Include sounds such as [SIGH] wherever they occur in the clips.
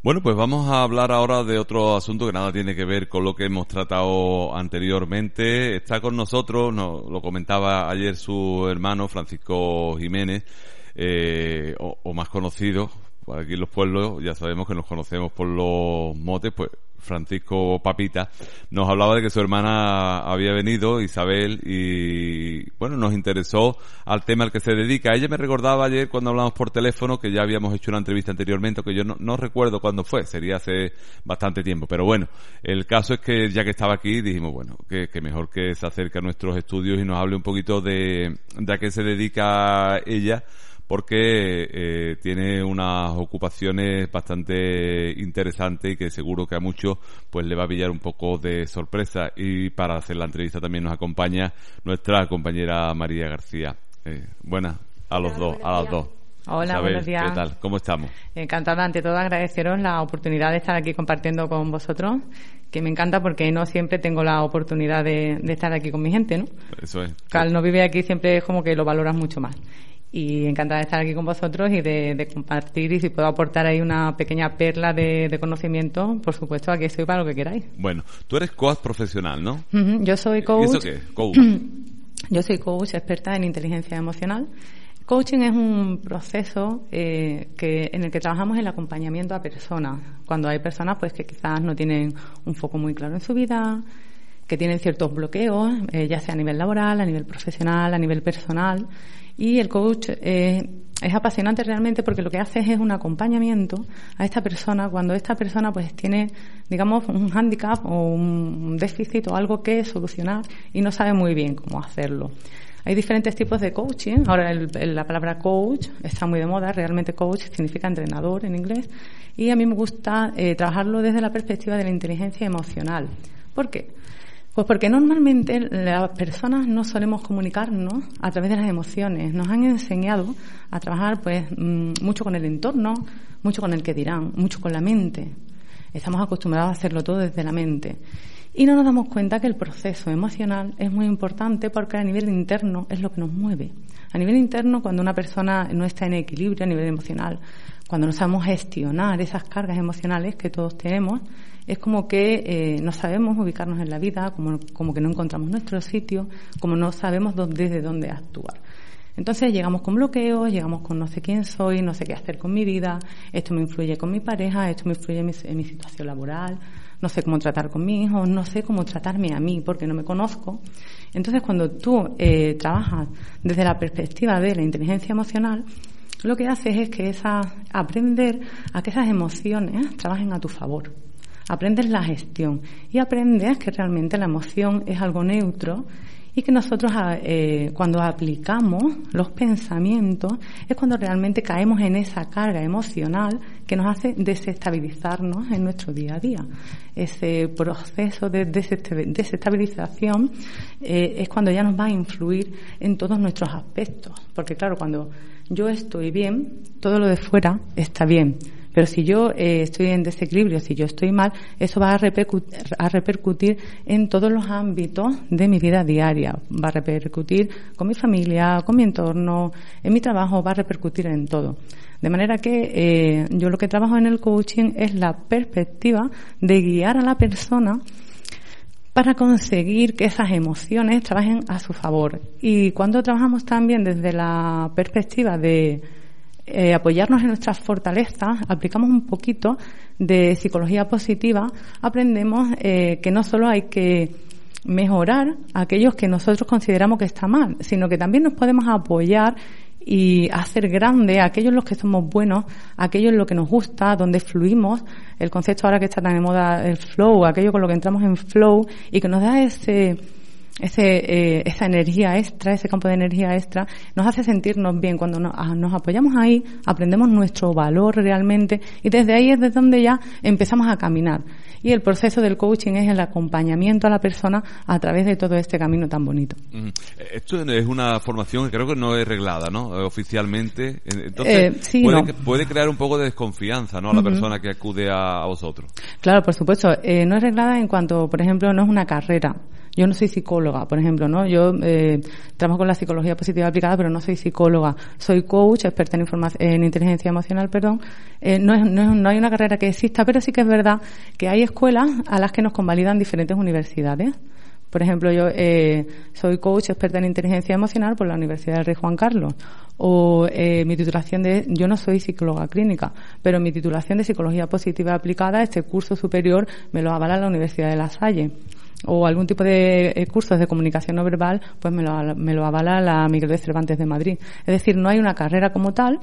Bueno, pues vamos a hablar ahora de otro asunto que nada tiene que ver con lo que hemos tratado anteriormente. Está con nosotros, no, lo comentaba ayer su hermano Francisco Jiménez, eh, o, o, más conocido, aquí en los pueblos, ya sabemos que nos conocemos por los motes, pues Francisco Papita, nos hablaba de que su hermana había venido, Isabel, y bueno, nos interesó al tema al que se dedica. Ella me recordaba ayer cuando hablamos por teléfono que ya habíamos hecho una entrevista anteriormente, que yo no, recuerdo cuándo fue, sería hace bastante tiempo. Pero bueno, el caso es que ya que estaba aquí dijimos, bueno, que, mejor que se acerque a nuestros estudios y nos hable un poquito de, de a qué se dedica ella porque eh, tiene unas ocupaciones bastante interesantes y que seguro que a muchos pues le va a pillar un poco de sorpresa y para hacer la entrevista también nos acompaña nuestra compañera María García. Eh, buenas a los dos, a las dos. Hola, buenos días. ¿Qué tal? ¿Cómo estamos? Encantada, ante todo, agradeceros la oportunidad de estar aquí compartiendo con vosotros, que me encanta porque no siempre tengo la oportunidad de, estar aquí con mi gente, ¿no? Eso es. Al no vive aquí siempre es como que lo valoras mucho más y encantada de estar aquí con vosotros y de, compartir y si puedo aportar ahí una pequeña perla de, conocimiento, por supuesto, aquí estoy para lo que queráis. Bueno, tú eres coach profesional, ¿no? Yo soy coach. ¿Y eso qué? Coach. [CLEARS THROAT] Yo soy coach experta en inteligencia emocional. Coaching es un proceso eh, que, en el que trabajamos el acompañamiento a personas. Cuando hay personas pues que quizás no tienen un foco muy claro en su vida, que tienen ciertos bloqueos, eh, ya sea a nivel laboral, a nivel profesional, a nivel personal. Y el coach eh, es apasionante realmente porque lo que hace es un acompañamiento a esta persona cuando esta persona pues tiene, digamos, un hándicap o un déficit o algo que solucionar y no sabe muy bien cómo hacerlo. Hay diferentes tipos de coaching. Ahora la palabra coach está muy de moda. Realmente coach significa entrenador en inglés. Y a mí me gusta eh, trabajarlo desde la perspectiva de la inteligencia emocional. ¿Por qué? Pues porque normalmente las personas no solemos comunicarnos a través de las emociones. Nos han enseñado a trabajar pues mm, mucho con el entorno, mucho con el que dirán, mucho con la mente. Estamos acostumbrados a hacerlo todo desde la mente. Y no nos damos cuenta que el proceso emocional es muy importante porque a nivel interno es lo que nos mueve. A nivel interno, cuando una persona no está en equilibrio a nivel emocional, cuando no sabemos gestionar esas cargas emocionales que todos tenemos, es como que eh, no sabemos ubicarnos en la vida, como, que no encontramos nuestro sitio, como no sabemos desde dónde actuar. Entonces llegamos con bloqueos, llegamos con no sé quién soy, no sé qué hacer con mi vida, esto me influye con mi pareja, esto me influye en mi, situación laboral, no sé cómo tratar con mi hijo, no sé cómo tratarme a mí porque no me conozco. Entonces cuando tú eh, trabajas desde la perspectiva de la inteligencia emocional, lo que haces es que esa, aprender a que esas emociones trabajen a tu favor aprendes la gestión y aprendes que realmente la emoción es algo neutro y que nosotros ah, eh, cuando aplicamos los pensamientos es cuando realmente caemos en esa carga emocional que nos hace desestabilizarnos en nuestro día a día. Ese proceso de desestabilización eh, es cuando ya nos va a influir en todos nuestros aspectos. Porque claro, cuando yo estoy bien, todo lo de fuera está bien pero si yo eh, estoy en desequilibrio, si yo estoy mal, eso va a repercutir, a repercutir en todos los ámbitos de mi vida diaria. Va a repercutir con mi familia, con mi entorno, en mi trabajo, va a repercutir en todo. De manera que eh, yo lo que trabajo en el coaching es la perspectiva de guiar a la persona para conseguir que esas emociones trabajen a su favor. Y cuando trabajamos también desde la perspectiva de eh, apoyarnos en nuestras fortalezas, aplicamos un poquito de psicología positiva, aprendemos eh, que no solo hay que mejorar aquellos que nosotros consideramos que está mal, sino que también nos podemos apoyar y hacer grande aquellos los que somos buenos, aquellos en lo que nos gusta, donde fluimos, el concepto ahora que está tan de moda, el flow, aquello con lo que entramos en flow y que nos da ese ese, eh, esa energía extra, ese campo de energía extra, nos hace sentirnos bien. Cuando nos, ah, nos, apoyamos ahí, aprendemos nuestro valor realmente y desde ahí es desde donde ya empezamos a caminar. Y el proceso del coaching es el acompañamiento a la persona a través de todo este camino tan bonito. Esto es una formación que creo que no es reglada, ¿no? Eh, oficialmente. Entonces, eh, puede, puede, crear un poco de desconfianza, ¿no? A la persona que acude a, vosotros. Claro, por supuesto. no es reglada en cuanto, por ejemplo, no es una carrera Yo no soy psicóloga, por ejemplo, ¿no? Yo eh, trabajo con la psicología positiva aplicada, pero no soy psicóloga. Soy coach, experta en, en inteligencia emocional, perdón. Eh, no, es, no, no hay una carrera que exista, pero sí que es verdad que hay escuelas a las que nos convalidan diferentes universidades. Por ejemplo, yo eh, soy coach experta en inteligencia emocional por la Universidad del Rey Juan Carlos. O eh, mi titulación de, yo no soy psicóloga clínica, pero mi titulación de psicología positiva aplicada, este curso superior, me lo avala la Universidad de La Salle o algún tipo de eh, cursos de comunicación no verbal, pues me lo, me lo avala la Miguel de Cervantes de Madrid. Es decir, no hay una carrera como tal,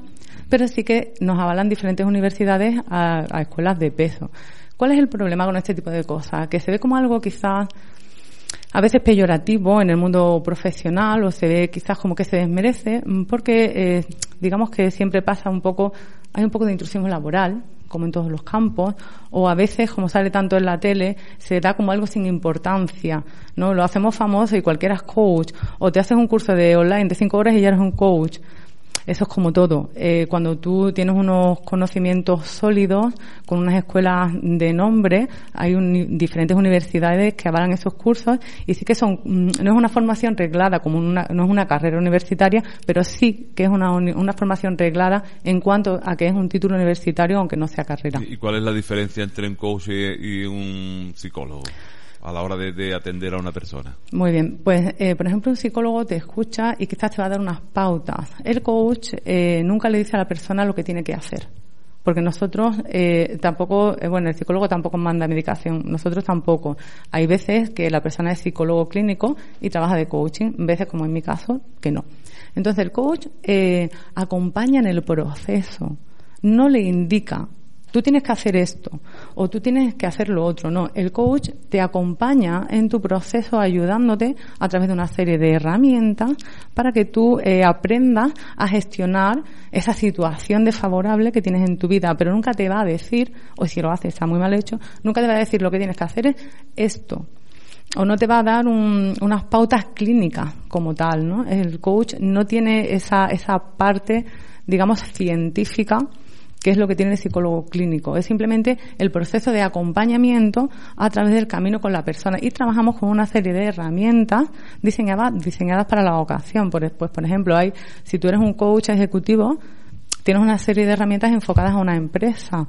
pero sí que nos avalan diferentes universidades a, a escuelas de peso. ¿Cuál es el problema con este tipo de cosas? Que se ve como algo quizás a veces peyorativo en el mundo profesional o se ve quizás como que se desmerece porque eh, digamos que siempre pasa un poco hay un poco de intrusión laboral como en todos los campos, o a veces, como sale tanto en la tele, se da como algo sin importancia, ¿no? Lo hacemos famoso y cualquiera es coach, o te haces un curso de online de cinco horas y ya eres un coach. Eso es como todo. Eh, cuando tú tienes unos conocimientos sólidos, con unas escuelas de nombre, hay diferentes universidades que avalan esos cursos y sí que son, mm, no es una formación reglada, como una, no es una carrera universitaria, pero sí que es una, una formación reglada en cuanto a que es un título universitario, aunque no sea carrera. ¿Y cuál es la diferencia entre un coach y un psicólogo? A la hora de, atender a una persona? Muy bien, pues eh, por ejemplo un psicólogo te escucha y quizás te va a dar unas pautas. El coach eh, nunca le dice a la persona lo que tiene que hacer. Porque nosotros eh, tampoco, bueno, el psicólogo tampoco manda medicación, nosotros tampoco. Hay veces que la persona es psicólogo clínico y trabaja de coaching, veces como en mi caso, que no. Entonces el coach acompaña en el proceso, no le indica tú tienes que hacer esto o tú tienes que hacer lo otro. No, el coach te acompaña en tu proceso ayudándote a través de una serie de herramientas para que tú eh, aprendas a gestionar esa situación desfavorable que tienes en tu vida, pero nunca te va a decir, o si lo haces está muy mal hecho, nunca te va a decir lo que tienes que hacer es esto o no te va a dar unas pautas clínicas como tal, ¿no? El coach no tiene esa, esa parte, digamos, científica que es lo que tiene el psicólogo clínico. Es simplemente el proceso de acompañamiento a través del camino con la persona. Y trabajamos con una serie de herramientas diseñadas, diseñadas para la ocasión. Pues, por ejemplo, hay, si tú eres un coach ejecutivo, tienes una serie de herramientas enfocadas a una empresa.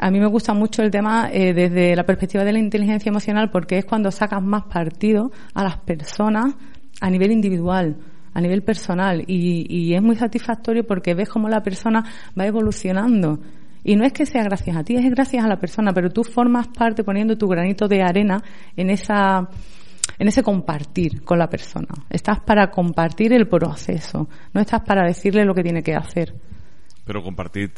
A mí me gusta mucho el tema eh, desde la perspectiva de la inteligencia emocional porque es cuando sacas más partido a las personas a nivel individual a nivel personal y, es muy satisfactorio porque ves cómo la persona va evolucionando. Y no es que sea gracias a ti, es gracias a la persona, pero tú formas parte poniendo tu granito de arena en esa en ese compartir con la persona. Estás para compartir el proceso, no estás para decirle lo que tiene que hacer. Pero compartir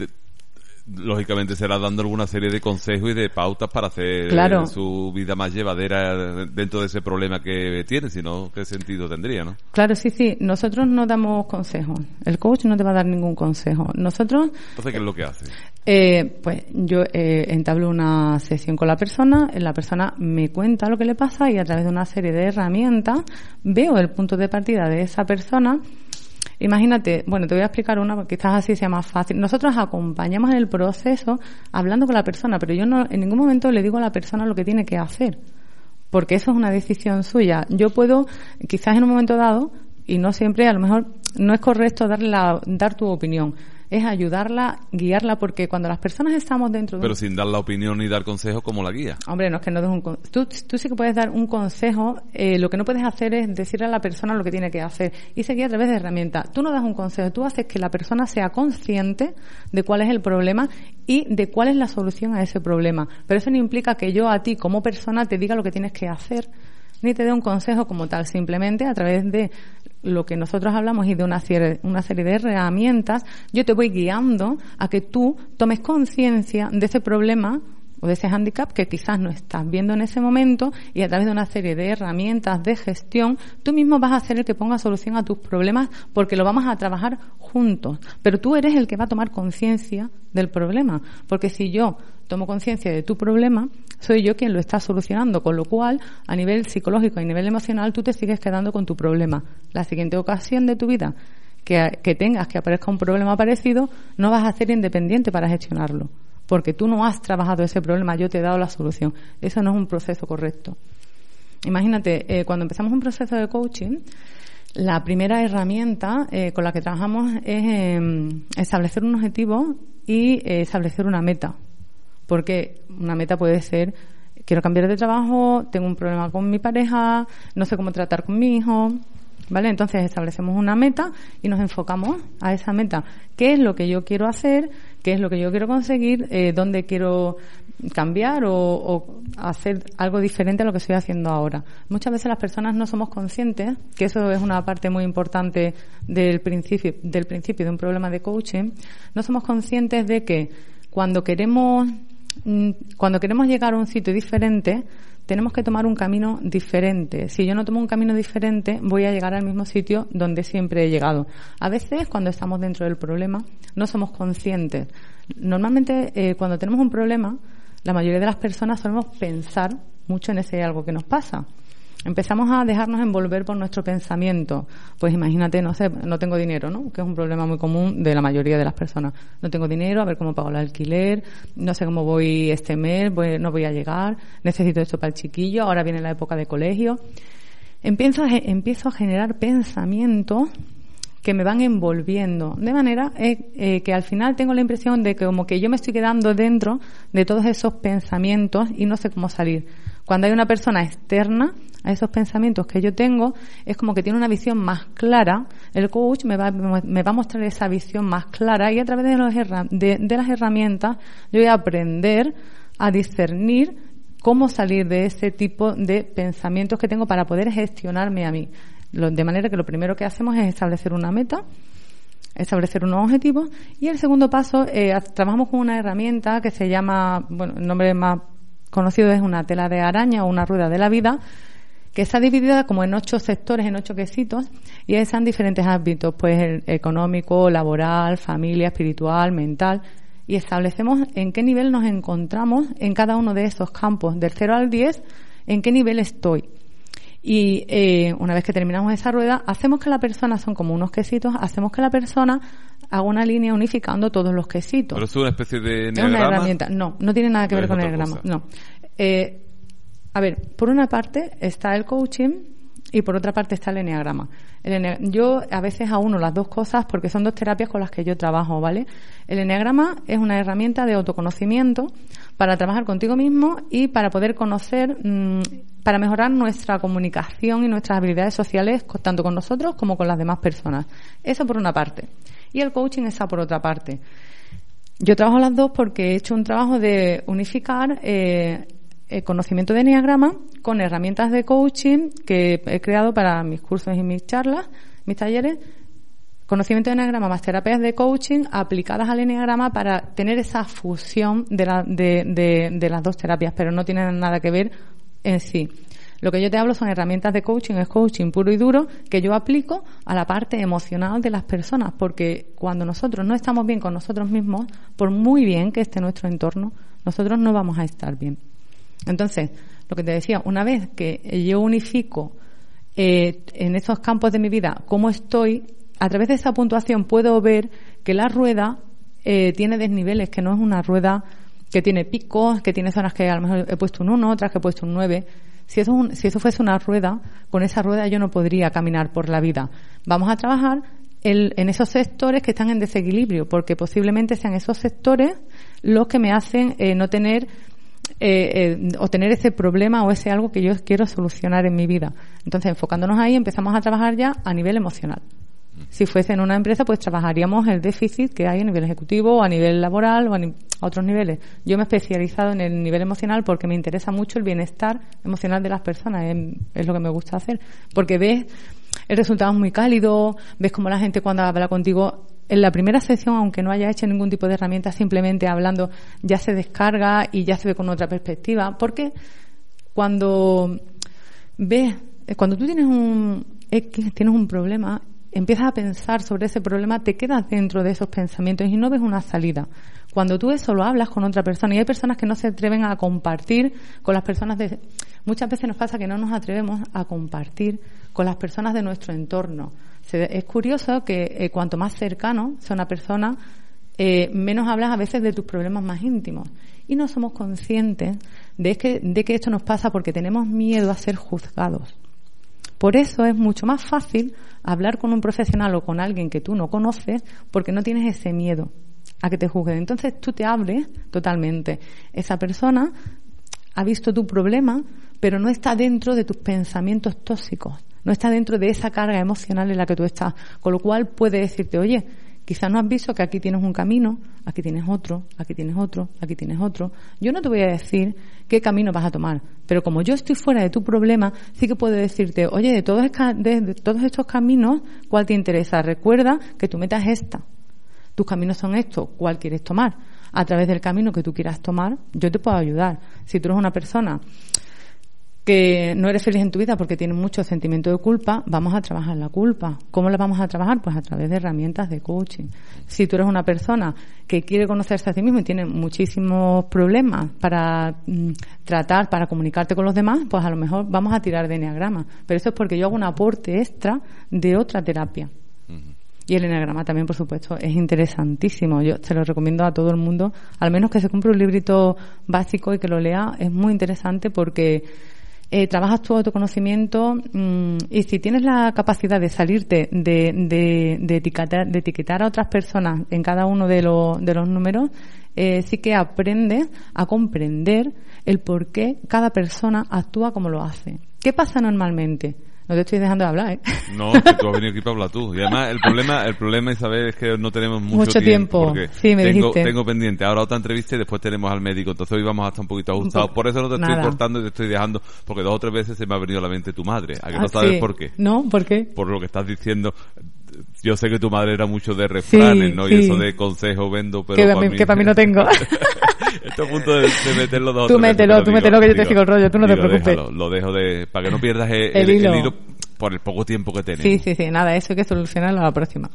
lógicamente será dando alguna serie de consejos y de pautas para hacer su vida más llevadera dentro de ese problema que tiene, si no, ¿qué sentido tendría, no? Claro, sí, sí. Nosotros no damos consejos. El coach no te va a dar ningún consejo. Nosotros... Entonces, ¿qué es lo que hace? Eh, pues yo eh, entablo una sesión con la persona, la persona me cuenta lo que le pasa y a través de una serie de herramientas veo el punto de partida de esa persona Imagínate, bueno, te voy a explicar una, porque quizás así sea más fácil. Nosotros acompañamos en el proceso hablando con la persona, pero yo no, en ningún momento le digo a la persona lo que tiene que hacer, porque eso es una decisión suya. Yo puedo, quizás en un momento dado, y no siempre, a lo mejor no es correcto darle la, dar tu opinión es ayudarla, guiarla, porque cuando las personas estamos dentro de Pero sin dar la opinión ni dar consejos como la guía. Hombre, no es que no des un... Tú, tú sí que puedes dar un consejo, eh, lo que no puedes hacer es decirle a la persona lo que tiene que hacer y seguir a través de herramientas. Tú no das un consejo, tú haces que la persona sea consciente de cuál es el problema y de cuál es la solución a ese problema. Pero eso no implica que yo a ti como persona te diga lo que tienes que hacer ni te dé un consejo como tal, simplemente a través de lo que nosotros hablamos y de una serie, una serie de herramientas, yo te voy guiando a que tú tomes conciencia de ese problema o de ese hándicap que quizás no estás viendo en ese momento y a través de una serie de herramientas de gestión, tú mismo vas a ser el que ponga solución a tus problemas porque lo vamos a trabajar juntos. Pero tú eres el que va a tomar conciencia del problema. Porque si yo tomo conciencia de tu problema, soy yo quien lo está solucionando, con lo cual, a nivel psicológico y a nivel emocional, tú te sigues quedando con tu problema. La siguiente ocasión de tu vida que, tengas que aparezca un problema parecido, no vas a ser independiente para gestionarlo porque tú no has trabajado ese problema, yo te he dado la solución. Eso no es un proceso correcto. Imagínate, eh, cuando empezamos un proceso de coaching, la primera herramienta eh, con la que trabajamos es em, establecer un objetivo y eh, establecer una meta. Porque una meta puede ser, quiero cambiar de trabajo, tengo un problema con mi pareja, no sé cómo tratar con mi hijo, ¿vale? Entonces establecemos una meta y nos enfocamos a esa meta. ¿Qué es lo que yo quiero hacer? ¿Qué es lo que yo quiero conseguir? Eh, ¿Dónde quiero cambiar o, hacer algo diferente a lo que estoy haciendo ahora? Muchas veces las personas no somos conscientes, que eso es una parte muy importante del principio, del principio de un problema de coaching, no somos conscientes de que cuando queremos, cuando queremos llegar a un sitio diferente, tenemos que tomar un camino diferente. Si yo no tomo un camino diferente, voy a llegar al mismo sitio donde siempre he llegado. A veces, cuando estamos dentro del problema, no somos conscientes. Normalmente, eh, cuando tenemos un problema, la mayoría de las personas solemos pensar mucho en ese algo que nos pasa empezamos a dejarnos envolver por nuestro pensamiento. Pues imagínate, no sé, no tengo dinero, ¿no? Que es un problema muy común de la mayoría de las personas. No tengo dinero, a ver cómo pago el alquiler, no sé cómo voy este mes, no voy a llegar, necesito esto para el chiquillo, ahora viene la época de colegio. Empiezo a, empiezo a generar pensamientos que me van envolviendo, de manera eh, eh, que al final tengo la impresión de que como que yo me estoy quedando dentro de todos esos pensamientos y no sé cómo salir. Cuando hay una persona externa a esos pensamientos que yo tengo, es como que tiene una visión más clara. El coach me va, me va a mostrar esa visión más clara y a través de, los, de, de las herramientas yo voy a aprender a discernir cómo salir de ese tipo de pensamientos que tengo para poder gestionarme a mí. De manera que lo primero que hacemos es establecer una meta, establecer unos objetivos y el segundo paso, eh, trabajamos con una herramienta que se llama, bueno, el nombre más conocido es una tela de araña o una rueda de la vida, que está dividida como en ocho sectores, en ocho quesitos, y ahí están diferentes ámbitos, pues el económico, laboral, familia, espiritual, mental, y establecemos en qué nivel nos encontramos en cada uno de esos campos, del 0 al 10, en qué nivel estoy. Y eh, una vez que terminamos esa rueda, hacemos que la persona, son como unos quesitos, hacemos que la persona haga una línea unificando todos los quesitos. ¿Pero es una especie de Es una herramienta. No, no tiene nada que ver con el diagrama. No. Eh, a ver, por una parte está el coaching y por otra parte está el enneagrama. El yo a veces auno las dos cosas porque son dos terapias con las que yo trabajo, ¿vale? El enneagrama es una herramienta de autoconocimiento para trabajar contigo mismo y para poder conocer, mm, para mejorar nuestra comunicación y nuestras habilidades sociales tanto con nosotros como con las demás personas. Eso por una parte. Y el coaching está por otra parte. Yo trabajo las dos porque he hecho un trabajo de unificar eh, el conocimiento de Enneagrama con herramientas de coaching que he creado para mis cursos y mis charlas, mis talleres. Conocimiento de Enneagrama más terapias de coaching aplicadas al Enneagrama para tener esa fusión de, la, de, de, de las dos terapias, pero no tienen nada que ver en sí. Lo que yo te hablo son herramientas de coaching, es coaching puro y duro que yo aplico a la parte emocional de las personas, porque cuando nosotros no estamos bien con nosotros mismos, por muy bien que esté nuestro entorno, nosotros no vamos a estar bien. Entonces, lo que te decía, una vez que yo unifico eh, en esos campos de mi vida cómo estoy, a través de esa puntuación puedo ver que la rueda eh, tiene desniveles, que no es una rueda que tiene picos, que tiene zonas que a lo mejor he puesto un 1, otras que he puesto un 9. Si eso, si eso fuese una rueda, con esa rueda yo no podría caminar por la vida. Vamos a trabajar en esos sectores que están en desequilibrio, porque posiblemente sean esos sectores los que me hacen eh, no tener eh, eh, o tener ese problema o ese algo que yo quiero solucionar en mi vida. Entonces, enfocándonos ahí, empezamos a trabajar ya a nivel emocional. Si fuese en una empresa, pues trabajaríamos el déficit que hay a nivel ejecutivo, a nivel laboral o a, otros niveles. Yo me he especializado en el nivel emocional porque me interesa mucho el bienestar emocional de las personas. Es, lo que me gusta hacer. Porque ves el resultado muy cálido, ves como la gente cuando habla contigo en la primera sesión, aunque no haya hecho ningún tipo de herramienta, simplemente hablando, ya se descarga y ya se ve con otra perspectiva. Porque cuando ves, cuando tú tienes un tienes un problema, empiezas a pensar sobre ese problema, te quedas dentro de esos pensamientos y no ves una salida. Cuando tú eso lo hablas con otra persona, y hay personas que no se atreven a compartir con las personas de... Muchas veces nos pasa que no nos atrevemos a compartir con las personas de nuestro entorno es curioso que eh, cuanto más cercano sea una persona, eh, menos hablas a veces de tus problemas más íntimos. Y no somos conscientes de que, de que esto nos pasa porque tenemos miedo a ser juzgados. Por eso es mucho más fácil hablar con un profesional o con alguien que tú no conoces porque no tienes ese miedo a que te juzguen. Entonces tú te abres totalmente. Esa persona ha visto tu problema, pero no está dentro de tus pensamientos tóxicos, no está dentro de esa carga emocional en la que tú estás. Con lo cual puede decirte, oye, quizás no has visto que aquí tienes un camino, aquí tienes otro, aquí tienes otro, aquí tienes otro. Yo no te voy a decir qué camino vas a tomar, pero como yo estoy fuera de tu problema, sí que puedo decirte, oye, de todos, de todos estos caminos, ¿cuál te interesa? Recuerda que tu meta es esta. Tus caminos son estos, ¿cuál quieres tomar? a través del camino que tú quieras tomar, yo te puedo ayudar. Si tú eres una persona que no eres feliz en tu vida porque tienes mucho sentimiento de culpa, vamos a trabajar la culpa. ¿Cómo la vamos a trabajar? Pues a través de herramientas de coaching. Si tú eres una persona que quiere conocerse a sí mismo y tiene muchísimos problemas para mm, tratar, para comunicarte con los demás, pues a lo mejor vamos a tirar de enneagrama. Pero eso es porque yo hago un aporte extra de otra terapia. Y el enagrama también, por supuesto, es interesantísimo. Yo se lo recomiendo a todo el mundo, al menos que se compre un librito básico y que lo lea. Es muy interesante porque eh, trabajas tu autoconocimiento mm, y si tienes la capacidad de salirte de, de, de, etiquetar, de etiquetar a otras personas en cada uno de, los de los números, eh, sí que aprendes a comprender el por qué cada persona actúa como lo hace. ¿Qué pasa normalmente? No te estoy dejando de hablar, ¿eh? [LAUGHS] No, que tú has venido aquí para hablar tú. Y además, el problema, el problema, Isabel, es que no tenemos mucho, tiempo. sí, me tengo, dijiste. tengo pendiente ahora otra entrevista y después tenemos al médico. Entonces hoy vamos a estar un poquito ajustados. Por eso no te estoy cortando y te estoy dejando, porque dos o tres veces se me ha venido a la mente tu madre. ¿A que no ah, sabes por qué? No, ¿por qué? Por lo que estás diciendo yo sé que tu madre era mucho de refranes, ¿no? Y eso de consejo vendo, pero que para, mí, que para mí no tengo. [LAUGHS] Esto a punto de, meterlo dos Tú mételo, tú mételo que yo te sigo el rollo, tú no te preocupes. lo dejo de, para que no pierdas el, hilo. por el poco tiempo que tenemos. Sí, sí, sí, nada, eso hay que solucionarlo a la próxima.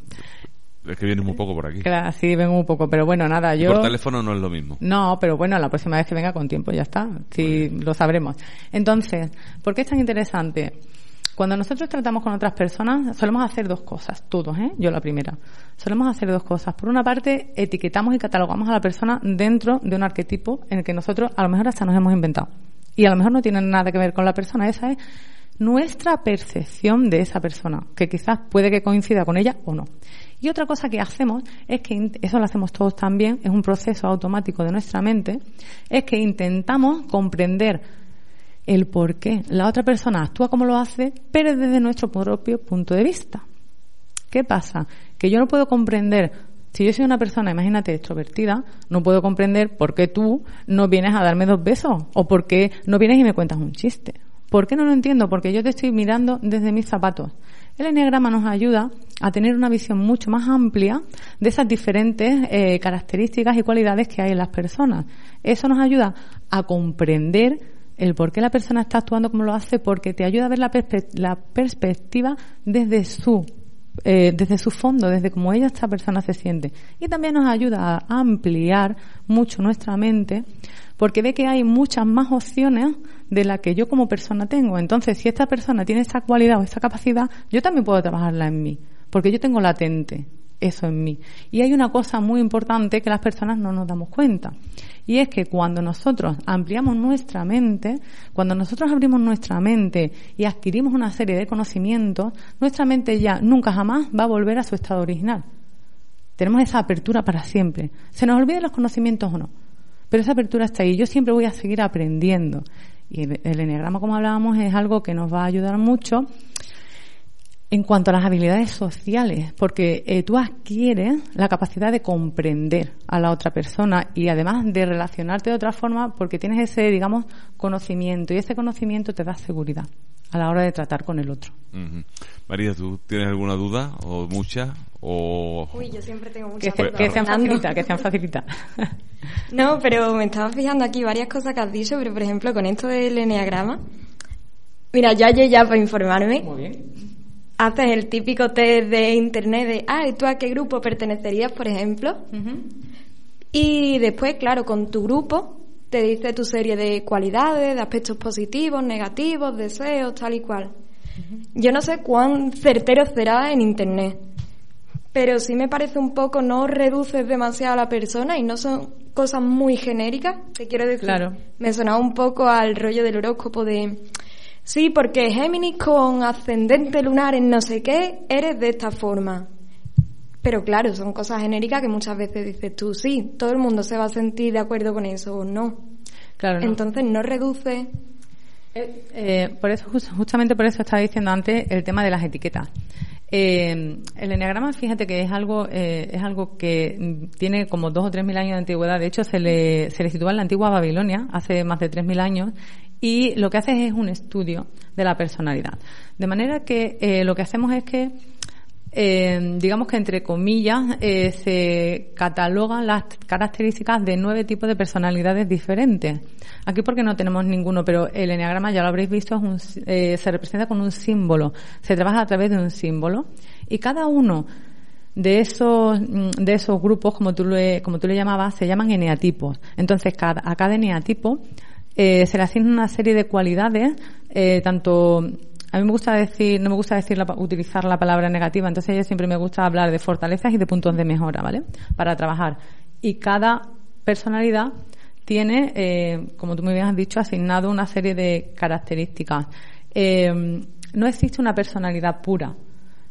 Es que vienes un poco por aquí. Claro, sí, vengo un poco, pero bueno, nada, yo... por teléfono no es lo mismo. No, pero bueno, la próxima vez que venga con tiempo ya está, sí, lo sabremos. Entonces, ¿por qué es tan interesante? Cuando nosotros tratamos con otras personas, solemos hacer dos cosas, todos, ¿eh? Yo la primera. Solemos hacer dos cosas. Por una parte, etiquetamos y catalogamos a la persona dentro de un arquetipo en el que nosotros a lo mejor hasta nos hemos inventado. Y a lo mejor no tiene nada que ver con la persona, esa es nuestra percepción de esa persona, que quizás puede que coincida con ella o no. Y otra cosa que hacemos es que, eso lo hacemos todos también, es un proceso automático de nuestra mente, es que intentamos comprender el por qué la otra persona actúa como lo hace, pero desde nuestro propio punto de vista. ¿Qué pasa? Que yo no puedo comprender, si yo soy una persona, imagínate, extrovertida, no puedo comprender por qué tú no vienes a darme dos besos o por qué no vienes y me cuentas un chiste. ¿Por qué no lo entiendo? Porque yo te estoy mirando desde mis zapatos. El enneagrama nos ayuda a tener una visión mucho más amplia de esas diferentes eh, características y cualidades que hay en las personas. Eso nos ayuda a comprender el por qué la persona está actuando como lo hace, porque te ayuda a ver la, perspectiva desde su eh, desde su fondo, desde cómo ella, esta persona se siente. Y también nos ayuda a ampliar mucho nuestra mente, porque ve que hay muchas más opciones de las que yo como persona tengo. Entonces, si esta persona tiene esta cualidad o esta capacidad, yo también puedo trabajarla en mí, porque yo tengo latente eso en mí. Y hay una cosa muy importante que las personas no nos damos cuenta. Y es que cuando nosotros ampliamos nuestra mente, cuando nosotros abrimos nuestra mente y adquirimos una serie de conocimientos, nuestra mente ya nunca jamás va a volver a su estado original. Tenemos esa apertura para siempre. Se nos olviden los conocimientos o no. Pero esa apertura está ahí. Yo siempre voy a seguir aprendiendo. Y el enneagrama, como hablábamos, es algo que nos va a ayudar mucho en cuanto a las habilidades sociales, porque eh, tú adquieres la capacidad de comprender a la otra persona y además de relacionarte de otra forma porque tienes ese, digamos, conocimiento y ese conocimiento te da seguridad a la hora de tratar con el otro. María, ¿tú tienes alguna duda o mucha? O... Uy, yo siempre tengo muchas que, dudas. Que sean facilita, que sean facilita. [LAUGHS] no, pero me estaba fijando aquí varias cosas que has dicho, pero por ejemplo con esto del eneagrama, mira, yo ayer ya para informarme. Muy bien haces el típico test de internet de, ah, ¿y tú a qué grupo pertenecerías, por ejemplo? Y después, claro, con tu grupo te dice tu serie de cualidades, de aspectos positivos, negativos, deseos, tal y cual. Yo no sé cuán certero será en internet, pero sí me parece un poco, no reduces demasiado a la persona y no son cosas muy genéricas, te quiero decir. Claro. Me sonaba un poco al rollo del horóscopo de, sí, porque Géminis con ascendente lunar en no sé qué, eres de esta forma. Pero claro, son cosas genéricas que muchas veces dices tú, sí, todo el mundo se va a sentir de acuerdo con eso o no. Claro, no. Entonces no reduce. Eh, eh, por eso, just- justamente por eso estaba diciendo antes el tema de las etiquetas. Eh, el enneagrama, fíjate que es algo, eh, es algo que mm, tiene como dos o tres mil años de antigüedad. De hecho, se le, se le sitúa en la antigua Babilonia hace más de tres mil años y lo que hace es un estudio de la personalidad. De manera que eh, lo que hacemos es que eh, digamos que entre comillas eh, se catalogan las características de nueve tipos de personalidades diferentes. Aquí porque no tenemos ninguno, pero el enneagrama ya lo habréis visto es un eh, se representa con un símbolo, se trabaja a través de un símbolo y cada uno de esos mm, de esos grupos como tú le, como tú le llamabas se llaman eneatipos. Entonces cada, a cada eneatipo eh, se le asigna una serie de cualidades eh, tanto a mí me gusta decir, no me gusta decir la, utilizar la palabra negativa, entonces yo siempre me gusta hablar de fortalezas y de puntos de mejora, ¿vale? Para trabajar. Y cada personalidad tiene, eh, como tú muy bien has dicho, asignado una serie de características. Eh, no existe una personalidad pura.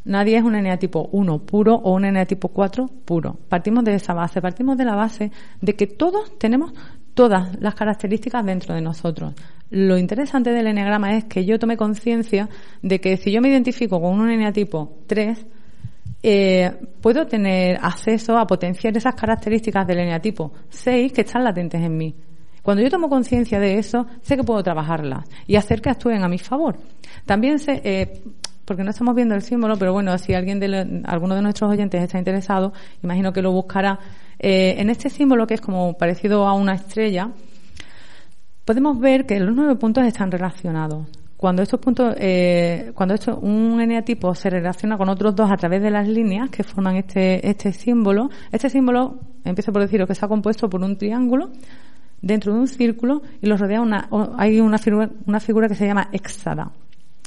Nadie es un eneatipo 1 puro o un eneatipo 4 puro. Partimos de esa base, partimos de la base de que todos tenemos todas las características dentro de nosotros. Lo interesante del eneagrama es que yo tome conciencia de que si yo me identifico con un eneatipo 3, eh, puedo tener acceso a potenciar esas características del eneatipo 6 que están latentes en mí. Cuando yo tomo conciencia de eso, sé que puedo trabajarlas y hacer que actúen a mi favor. También sé, eh, porque no estamos viendo el símbolo, pero bueno, si alguien de lo- alguno de nuestros oyentes está interesado, imagino que lo buscará. Eh, en este símbolo, que es como parecido a una estrella, podemos ver que los nueve puntos están relacionados. Cuando estos puntos, eh, cuando esto, un eneatipo se relaciona con otros dos a través de las líneas que forman este, este símbolo, este símbolo, empiezo por deciros que está compuesto por un triángulo dentro de un círculo y lo rodea una, hay una figura, una figura que se llama hexada.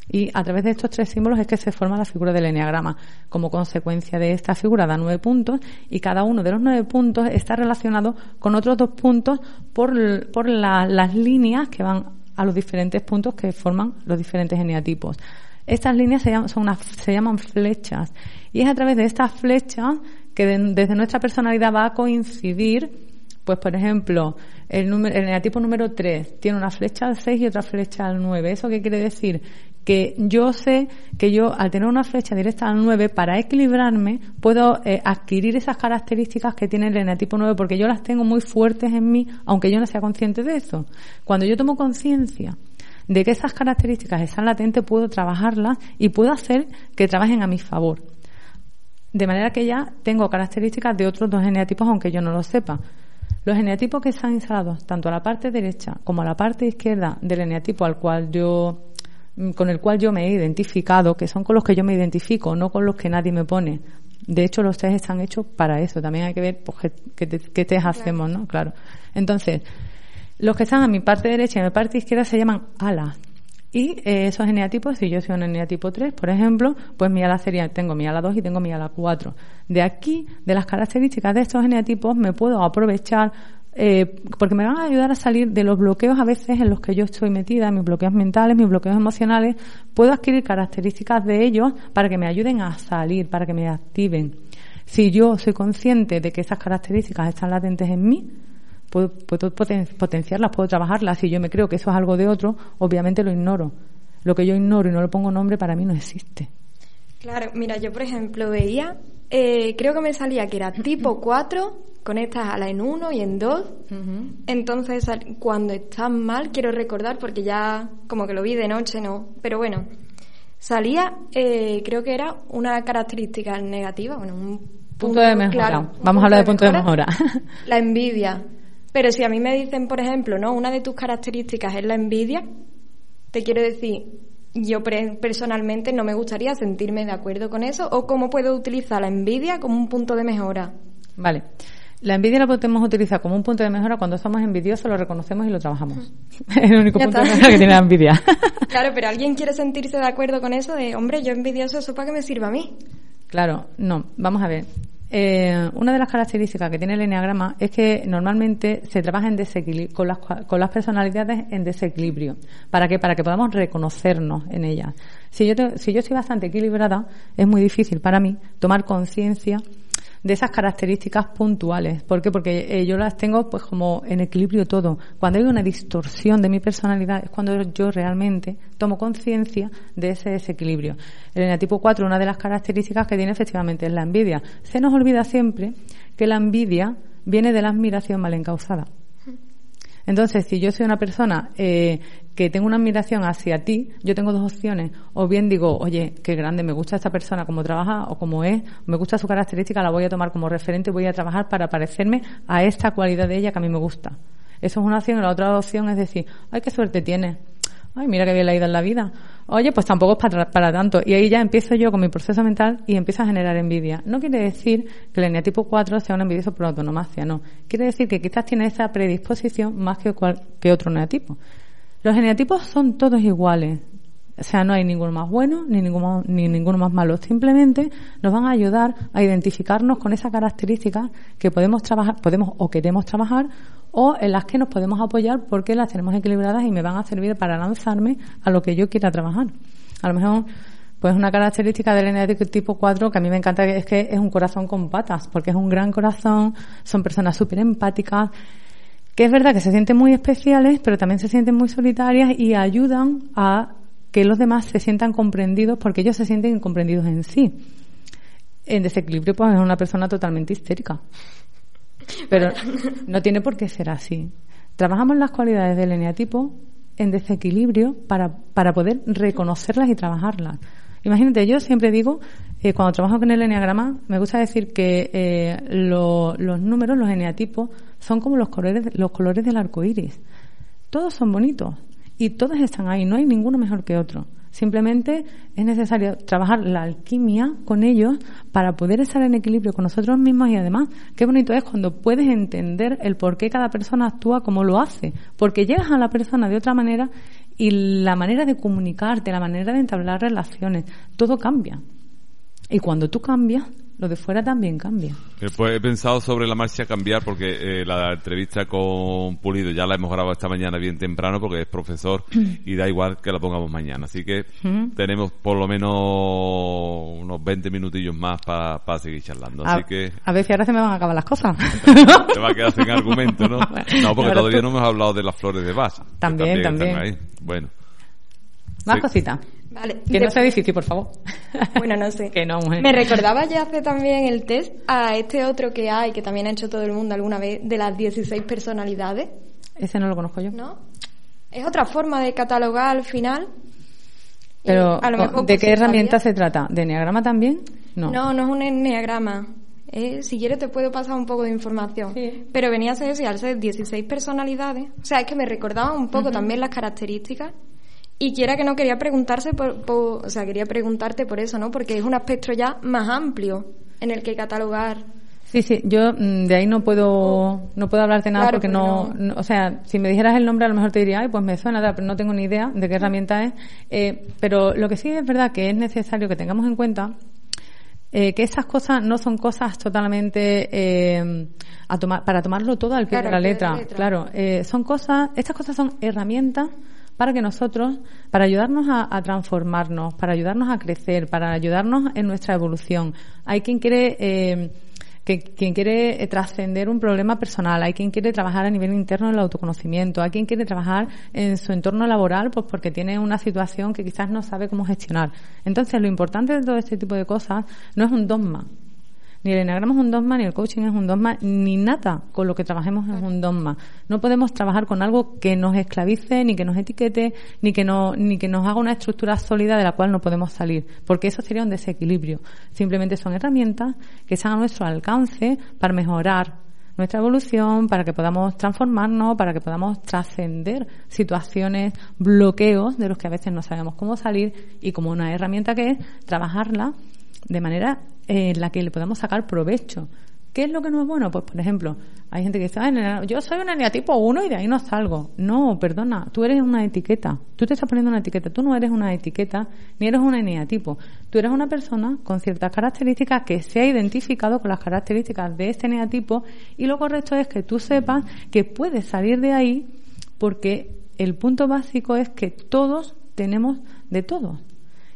Y a través de estos tres símbolos es que se forma la figura del eneagrama. Como consecuencia de esta figura da nueve puntos y cada uno de los nueve puntos está relacionado con otros dos puntos por, por la- las líneas que van a los diferentes puntos que forman los diferentes eneatipos. Estas líneas se llaman, son unas- se llaman flechas y es a través de estas flechas que de- desde nuestra personalidad va a coincidir pues, por ejemplo, el, número, el eneatipo número 3 tiene una flecha al 6 y otra flecha al 9. ¿Eso qué quiere decir? Que yo sé que yo, al tener una flecha directa al 9, para equilibrarme, puedo eh, adquirir esas características que tiene el eneatipo 9, porque yo las tengo muy fuertes en mí, aunque yo no sea consciente de eso. Cuando yo tomo conciencia de que esas características están latentes, puedo trabajarlas y puedo hacer que trabajen a mi favor. De manera que ya tengo características de otros dos eneatipos, aunque yo no lo sepa. Los eneatipos que están instalados tanto a la parte derecha como a la parte izquierda del eneatipo al cual yo con el cual yo me he identificado, que son con los que yo me identifico, no con los que nadie me pone. De hecho, los test están hechos para eso. También hay que ver pues, qué, qué test hacemos, ¿no? Claro. Entonces, los que están a mi parte derecha y a mi parte izquierda se llaman alas. Y eh, esos eneatipos, si yo soy un eneatipo 3, por ejemplo, pues mi ala sería, tengo mi ala 2 y tengo mi ala 4. De aquí, de las características de estos eneatipos, me puedo aprovechar eh, porque me van a ayudar a salir de los bloqueos a veces en los que yo estoy metida, mis bloqueos mentales, mis bloqueos emocionales. Puedo adquirir características de ellos para que me ayuden a salir, para que me activen. Si yo soy consciente de que esas características están latentes en mí, puedo, puedo poten- potenciarlas, puedo trabajarlas. Si yo me creo que eso es algo de otro, obviamente lo ignoro. Lo que yo ignoro y no le pongo nombre para mí no existe. Claro, mira, yo por ejemplo veía, eh, creo que me salía que era tipo 4 con estas alas en 1 y en 2. Entonces, cuando estás mal, quiero recordar, porque ya como que lo vi de noche, no. Pero bueno, salía, eh, creo que era una característica negativa, bueno, un Punto de mejora. claro, Vamos a hablar de punto de mejora. [LAUGHS] La envidia. Pero si a mí me dicen, por ejemplo, no, una de tus características es la envidia, te quiero decir, yo pre- personalmente no me gustaría sentirme de acuerdo con eso, o cómo puedo utilizar la envidia como un punto de mejora. Vale. La envidia la podemos utilizar como un punto de mejora cuando somos envidiosos, lo reconocemos y lo trabajamos. Es el único Ya punto de mejora que tiene la envidia. [LAUGHS] Claro, pero alguien quiere sentirse de acuerdo con eso de, hombre, yo envidioso, ¿eso para qué me sirve a mí? Claro, no. Vamos a ver. Eh, una de las características que tiene el enneagrama es que normalmente se trabaja en desequilibrio, con las, personalidades en desequilibrio. ¿Para qué? Para que podamos reconocernos en ellas. Si yo, si yo estoy bastante equilibrada, es muy difícil para mí tomar conciencia de esas características puntuales. ¿Por qué? Porque eh, yo las tengo pues como en equilibrio todo. Cuando hay una distorsión de mi personalidad es cuando yo realmente tomo conciencia de ese desequilibrio. El eneatipo 4, una de las características que tiene efectivamente es la envidia. Se nos olvida siempre que la envidia viene de la admiración mal encausada. Entonces, si yo soy una persona eh, que tengo una admiración hacia ti, yo tengo dos opciones. O bien digo, oye, qué grande, me gusta esta persona como trabaja o como es, me gusta su característica, la voy a tomar como referente y voy a trabajar para parecerme a esta cualidad de ella que a mí me gusta. Eso es una opción. Y la otra opción es decir, ay, qué suerte tienes ay, mira qué bien la ido en la vida. Oye, pues tampoco es para, para, tanto. Y ahí ya empiezo yo con mi proceso mental y empiezo a generar envidia. No quiere decir que el eneatipo 4 sea un envidioso por autonomacia, no. Quiere decir que quizás tiene esa predisposición más que, cual, que otro eneatipo. Los eneatipos son todos iguales. O sea, no hay ninguno más bueno ni ninguno, ni ninguno más malo. Simplemente nos van a ayudar a identificarnos con esa característica que podemos trabajar, podemos o queremos trabajar o en las que nos podemos apoyar porque las tenemos equilibradas y me van a servir para lanzarme a lo que yo quiera trabajar. A lo mejor, pues una característica del eneatipo tipo 4 que a mí me encanta es que es un corazón con patas, porque es un gran corazón, son personas súper empáticas, que es verdad que se sienten muy especiales, pero también se sienten muy solitarias y ayudan a que los demás se sientan comprendidos porque ellos se sienten incomprendidos en sí. En desequilibrio, pues es una persona totalmente histérica. Pero no tiene por qué ser así. Trabajamos las cualidades del eneatipo en desequilibrio para, para poder reconocerlas y trabajarlas. Imagínate, yo siempre digo, eh, cuando trabajo con el eneagrama, me gusta decir que eh, los números, los eneatipos, son como los colores, los colores del arco iris. Todos son bonitos y todos están ahí, no hay ninguno mejor que otro. Simplemente es necesario trabajar la alquimia con ellos para poder estar en equilibrio con nosotros mismos y además, qué bonito es cuando puedes entender el por qué cada persona actúa como lo hace, porque llegas a la persona de otra manera y la manera de comunicarte, la manera de entablar relaciones, todo cambia. Y cuando tú cambias, lo de fuera también cambia. Pues he pensado sobre la marcha cambiar porque eh, la entrevista con Pulido ya la hemos grabado esta mañana bien temprano porque es profesor y da igual que la pongamos mañana. Así que tenemos por lo menos unos 20 minutillos más para seguir charlando. Así a, que... A ver si ahora se me van a acabar las cosas. [LAUGHS] Te va a quedar sin argumento, ¿no? [LAUGHS] no, porque todavía no hemos hablado de las flores de Bach. También, también. Bueno. Más cositas. Vale. Que no sea difícil, por favor. [LAUGHS] Bueno, no sé. [LAUGHS] que no, mujer. Me recordaba ya hace también el test a este otro que hay, que también ha hecho todo el mundo alguna vez, de las 16 personalidades. Ese no lo conozco yo. ¿No? Es otra forma de catalogar al final. Pero, a lo mejor, ¿de pues, qué herramienta se trata? ¿De enneagrama también? No. No, no es un enneagrama. Eh, si quieres te puedo pasar un poco de información. Sí. Pero venía a ser eso y al ser 16 personalidades. O sea, es que me recordaba un poco uh -huh. también las características y quiera que no quería preguntarse por, por, o sea, quería preguntarte por eso, ¿no? Porque es un espectro ya más amplio en el que catalogar. Sí, sí, yo de ahí no puedo no puedo hablarte nada Claro, porque no, no- no- o sea, si me dijeras el nombre a lo mejor te diría, ay, pues me suena, tal, pero no tengo ni idea de qué herramienta es. Eh, pero lo que sí es verdad que es necesario que tengamos en cuenta eh, que esas cosas no son cosas totalmente eh, a tomar, para tomarlo todo al pie Claro, de la pie de letra. la letra. Claro, eh, son cosas, estas cosas son herramientas para que nosotros, para ayudarnos a, transformarnos, para ayudarnos a crecer, para ayudarnos en nuestra evolución. Hay quien quiere eh, que quien quiere eh, trascender un problema personal, hay quien quiere trabajar a nivel interno en el autoconocimiento, hay quien quiere trabajar en su entorno laboral pues porque tiene una situación que quizás no sabe cómo gestionar. Entonces, lo importante de todo este tipo de cosas no es un dogma. Ni el enagrama es un dogma, ni el coaching es un dogma, ni nada con lo que trabajemos es un dogma. No podemos trabajar con algo que nos esclavice, ni que nos etiquete, ni que, no, ni que nos haga una estructura sólida de la cual no podemos salir, porque eso sería un desequilibrio. Simplemente son herramientas que están a nuestro alcance para mejorar nuestra evolución, para que podamos transformarnos, para que podamos trascender situaciones, bloqueos de los que a veces no sabemos cómo salir y como una herramienta que es trabajarla de manera eh, en la que le podamos sacar provecho. ¿Qué es lo que no es bueno? Pues, por ejemplo, hay gente que dice, yo soy un eneatipo 1 y de ahí no salgo. No, perdona, tú eres una etiqueta. Tú te estás poniendo una etiqueta. Tú no eres una etiqueta ni eres un eneatipo. Tú eres una persona con ciertas características que se ha identificado con las características de este eneatipo y lo correcto es que tú sepas que puedes salir de ahí porque el punto básico es que todos tenemos de todo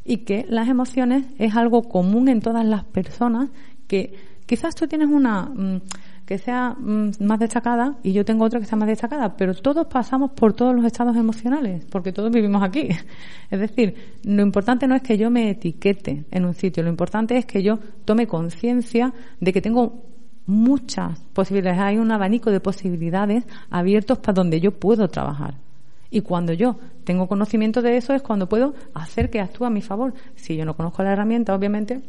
y que las emociones es algo común en todas las personas que Quizás tú tienes una mm, que sea mm, más destacada y yo tengo otra que sea más destacada, pero todos pasamos por todos los estados emocionales, porque todos vivimos aquí. [LAUGHS] Es decir, lo importante no es que yo me etiquete en un sitio, lo importante es que yo tome conciencia de que tengo muchas posibilidades, hay un abanico de posibilidades abiertos para donde yo puedo trabajar. Y cuando yo tengo conocimiento de eso es cuando puedo hacer que actúe a mi favor. Si yo no conozco la herramienta, obviamente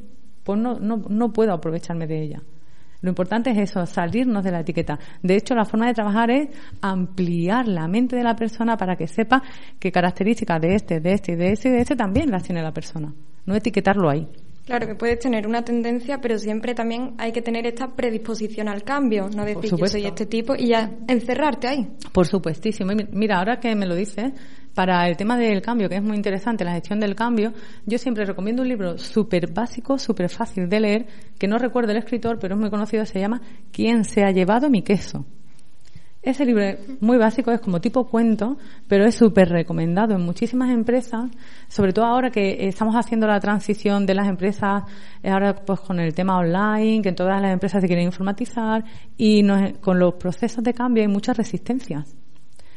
pues no, no, no puedo aprovecharme de ella. Lo importante es eso, salirnos de la etiqueta. De hecho, la forma de trabajar es ampliar la mente de la persona para que sepa qué características de este, de este de este y de este también las tiene la persona. No etiquetarlo ahí. Claro que puedes tener una tendencia, pero siempre también hay que tener esta predisposición al cambio, no decir yo soy este tipo y ya encerrarte ahí. Por supuestísimo. Mira, ahora que me lo dices, para el tema del cambio, que es muy interesante, la gestión del cambio, yo siempre recomiendo un libro súper básico, súper fácil de leer, que no recuerdo el escritor, pero es muy conocido, se llama ¿Quién se ha llevado mi queso? Ese libro es muy básico, es como tipo cuento, pero es súper recomendado en muchísimas empresas, sobre todo ahora que estamos haciendo la transición de las empresas, ahora pues con el tema online, que todas las empresas se quieren informatizar y con los procesos de cambio hay muchas resistencias.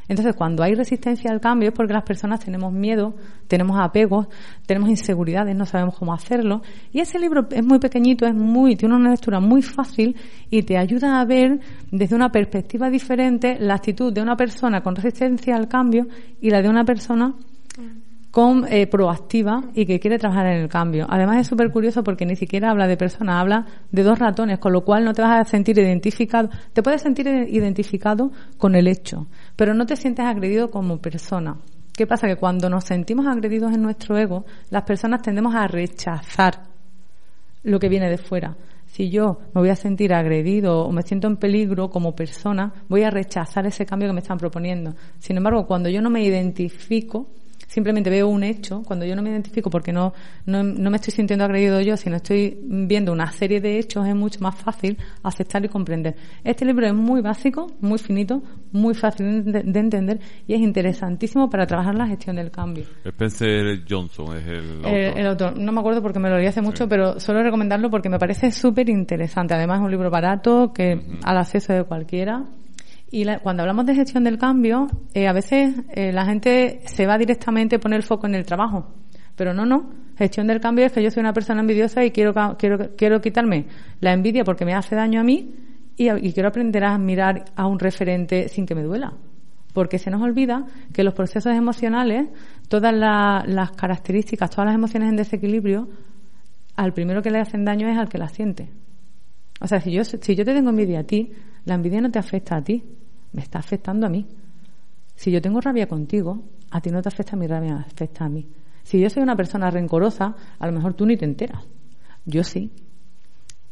Entonces, cuando hay resistencia al cambio es porque las personas tenemos miedo, tenemos apegos, tenemos inseguridades, no sabemos cómo hacerlo. Y ese libro es muy pequeñito, es muy, tiene una lectura muy fácil y te ayuda a ver desde una perspectiva diferente la actitud de una persona con resistencia al cambio y la de una persona con eh, proactiva y que quiere trabajar en el cambio. Además es súper curioso porque ni siquiera habla de personas, habla de dos ratones, con lo cual no te vas a sentir identificado, te puedes sentir identificado con el hecho, pero no te sientes agredido como persona. ¿Qué pasa? Que cuando nos sentimos agredidos en nuestro ego, las personas tendemos a rechazar lo que viene de fuera. Si yo me voy a sentir agredido o me siento en peligro como persona, voy a rechazar ese cambio que me están proponiendo. Sin embargo, cuando yo no me identifico, simplemente veo un hecho, cuando yo no me identifico porque no, no, me estoy sintiendo agredido yo, sino estoy viendo una serie de hechos, es mucho más fácil aceptar y comprender. Este libro es muy básico, muy finito, muy fácil de, entender y es interesantísimo para trabajar la gestión del cambio. Spencer Johnson es el autor. El, autor. No me acuerdo porque me lo leí hace mucho, pero suelo recomendarlo porque me parece súper interesante. Además es un libro barato que al acceso de cualquiera y cuando hablamos de gestión del cambio, eh, a veces eh, la gente se va directamente a poner el foco en el trabajo. Pero no, no. Gestión del cambio es que yo soy una persona envidiosa y quiero, quiero, quiero quitarme la envidia porque me hace daño a mí y, quiero aprender a mirar a un referente sin que me duela. Porque se nos olvida que los procesos emocionales, todas las características, todas las emociones en desequilibrio, al primero que le hacen daño es al que las siente. O sea, si yo, si yo te tengo envidia a ti, la envidia no te afecta a ti, me está afectando a mí. Si yo tengo rabia contigo, a ti no te afecta mi rabia, me afecta a mí. Si yo soy una persona rencorosa, a lo mejor tú ni te enteras. Yo sí.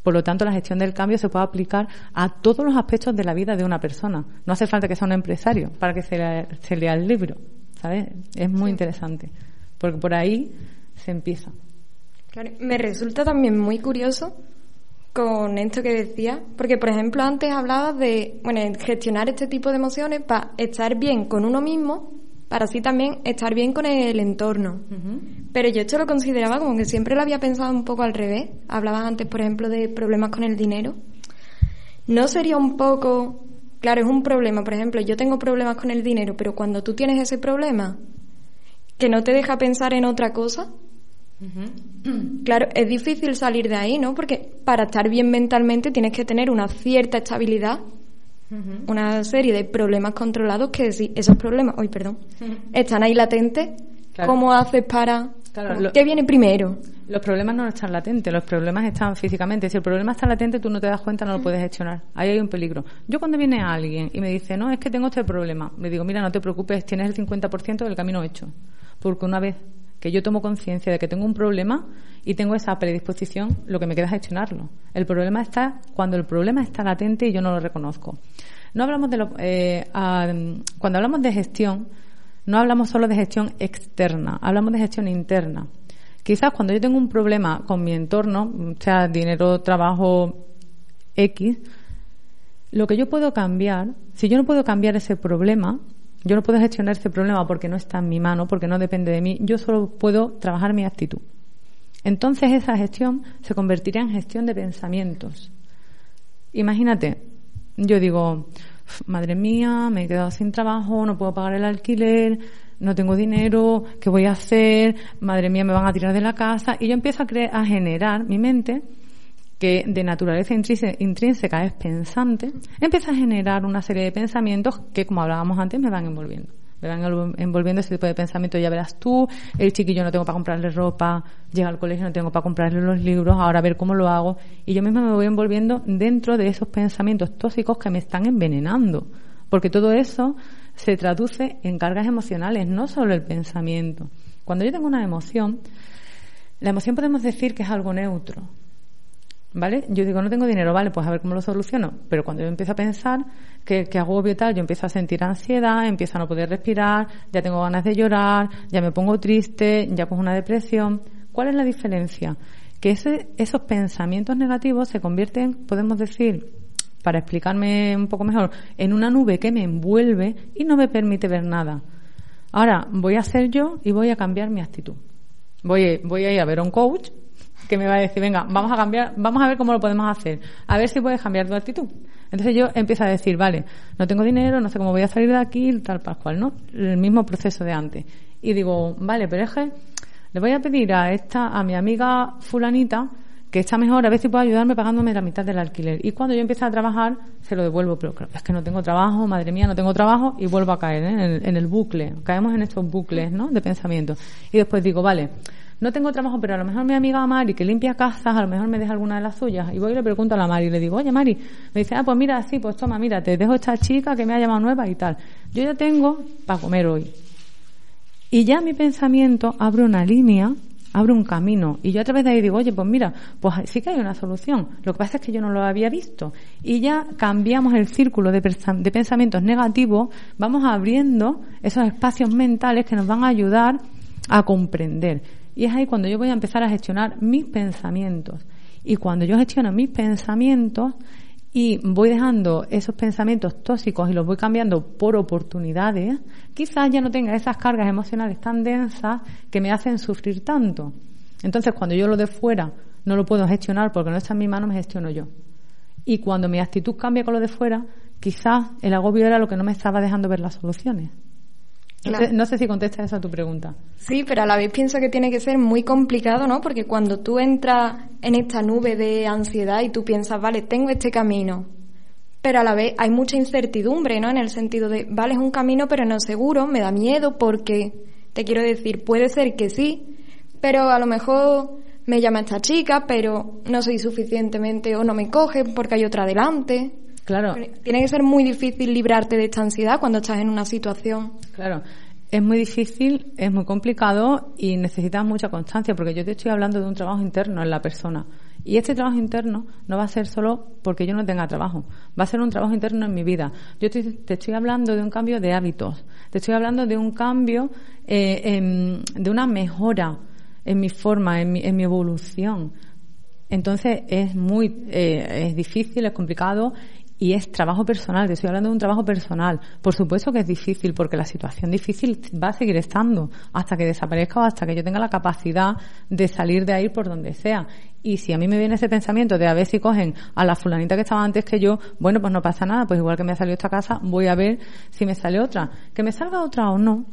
Por lo tanto, la gestión del cambio se puede aplicar a todos los aspectos de la vida de una persona. No hace falta que sea un empresario para que se lea, el libro. ¿Sabes? Es muy interesante. Porque por ahí se empieza. Claro, me resulta también muy curioso con esto que decía, porque por ejemplo antes hablabas de, bueno, gestionar este tipo de emociones para estar bien con uno mismo, para así también estar bien con el entorno. Pero yo esto lo consideraba como que siempre lo había pensado un poco al revés. Hablabas antes, por ejemplo, de problemas con el dinero. ¿No sería un poco, claro, es un problema, por ejemplo, yo tengo problemas con el dinero, pero cuando tú tienes ese problema, que no te deja pensar en otra cosa, [CLEARS THROAT] Claro, es difícil salir de ahí, ¿no? Porque para estar bien mentalmente tienes que tener una cierta estabilidad, una serie de problemas controlados que si esos problemas, hoy perdón, están ahí latentes, ¿cómo haces para ¿Qué viene primero? Los problemas no están latentes, los problemas están físicamente. Si el problema está latente, tú no te das cuenta, no lo puedes gestionar. Ahí hay un peligro. Yo cuando viene alguien y me dice, no, es que tengo este problema, le digo, mira, no te preocupes, tienes el 50% del camino hecho. Porque una vez que yo tomo conciencia de que tengo un problema y tengo esa predisposición, lo que me queda es gestionarlo. El problema está cuando el problema está latente y yo no lo reconozco. No hablamos de lo, eh, cuando hablamos de gestión, no hablamos solo de gestión externa, hablamos de gestión interna. Quizás cuando yo tengo un problema con mi entorno, sea dinero, trabajo X, lo que yo puedo cambiar, si yo no puedo cambiar ese problema, yo no puedo gestionar ese problema porque no está en mi mano, porque no depende de mí, yo solo puedo trabajar mi actitud. Entonces esa gestión se convertirá en gestión de pensamientos. Imagínate, yo digo, madre mía, me he quedado sin trabajo, no puedo pagar el alquiler, no tengo dinero, ¿qué voy a hacer? Madre mía, me van a tirar de la casa. Y yo empiezo a, a generar mi mente, que de naturaleza intrínseca es pensante, empieza a generar una serie de pensamientos que, como hablábamos antes, me van envolviendo. Me van envolviendo ese tipo de pensamientos, ya verás tú, el chiquillo no tengo para comprarle ropa, llega al colegio no tengo para comprarle los libros, ahora a ver cómo lo hago. Y yo misma me voy envolviendo dentro de esos pensamientos tóxicos que me están envenenando. Porque todo eso se traduce en cargas emocionales, no solo el pensamiento. Cuando yo tengo una emoción, la emoción podemos decir que es algo neutro. ¿Vale? Yo digo, no tengo dinero, vale, pues a ver cómo lo soluciono. Pero cuando yo empiezo a pensar que, que agobio tal, yo empiezo a sentir ansiedad, empiezo a no poder respirar, ya tengo ganas de llorar, ya me pongo triste, ya cojo una depresión. ¿Cuál es la diferencia? Que ese, esos pensamientos negativos se convierten, podemos decir, para explicarme un poco mejor, en una nube que me envuelve y no me permite ver nada. Ahora voy a ser yo y voy a cambiar mi actitud. Voy, voy a ir a ver a un coach que me va a decir, venga, vamos a cambiar, vamos a ver cómo lo podemos hacer, a ver si puedes cambiar tu actitud. Entonces yo empiezo a decir, vale, no tengo dinero, no sé cómo voy a salir de aquí, tal pascual, ¿no? El mismo proceso de antes. Y digo, vale, pero es que le voy a pedir a esta, a mi amiga fulanita, que está mejor, a ver si puede ayudarme pagándome la mitad del alquiler. Y cuando yo empiezo a trabajar, se lo devuelvo, pero es que no tengo trabajo, madre mía, no tengo trabajo, y vuelvo a caer ¿eh? en, el, en, el, bucle. Caemos en estos bucles, ¿no? De pensamiento. Y después digo, vale, no tengo trabajo, pero a lo mejor mi amiga Mari, que limpia casas, a lo mejor me deja alguna de las suyas. Y voy y le pregunto a la Mari y le digo, oye Mari, me dice, ah, pues mira, sí, pues toma, mira, te dejo esta chica que me ha llamado nueva y tal. Yo ya tengo para comer hoy. Y ya mi pensamiento abre una línea, abre un camino. Y yo a través de ahí digo, oye, pues mira, pues sí que hay una solución. Lo que pasa es que yo no lo había visto. Y ya cambiamos el círculo de, pensamientos negativos, vamos abriendo esos espacios mentales que nos van a ayudar a comprender. Y es ahí cuando yo voy a empezar a gestionar mis pensamientos. Y cuando yo gestiono mis pensamientos y voy dejando esos pensamientos tóxicos y los voy cambiando por oportunidades, quizás ya no tenga esas cargas emocionales tan densas que me hacen sufrir tanto. Entonces, cuando yo lo de fuera no lo puedo gestionar porque no está en mi mano, me gestiono yo. Y cuando mi actitud cambia con lo de fuera, quizás el agobio era lo que no me estaba dejando ver las soluciones. No, sé, si contesta eso a tu pregunta. Sí, pero a la vez pienso que tiene que ser muy complicado, ¿no? Porque cuando tú entras en esta nube de ansiedad y tú piensas, vale, tengo este camino, pero a la vez hay mucha incertidumbre, ¿no? En el sentido de, vale, es un camino, pero no seguro, me da miedo porque, te quiero decir, puede ser que sí, pero a lo mejor me llama esta chica, pero no soy suficientemente o no me coge porque hay otra delante. Claro. Tiene que ser muy difícil librarte de esta ansiedad cuando estás en una situación. Claro. Es muy difícil, es muy complicado y necesitas mucha constancia porque yo te estoy hablando de un trabajo interno en la persona. Y este trabajo interno no va a ser solo porque yo no tenga trabajo, va a ser un trabajo interno en mi vida. Yo te, estoy hablando de un cambio de hábitos, te estoy hablando de un cambio, eh, de una mejora en mi forma, en mi, en mi evolución. Entonces es muy, eh, es difícil, es complicado y es trabajo personal, te estoy hablando de un trabajo personal. Por supuesto que es difícil, porque la situación difícil va a seguir estando hasta que desaparezca o hasta que yo tenga la capacidad de salir de ahí por donde sea. Y si a mí me viene ese pensamiento de a ver si cogen a la fulanita que estaba antes que yo, bueno, pues no pasa nada, pues igual que me ha salido esta casa, voy a ver si me sale otra. Que me salga otra o no,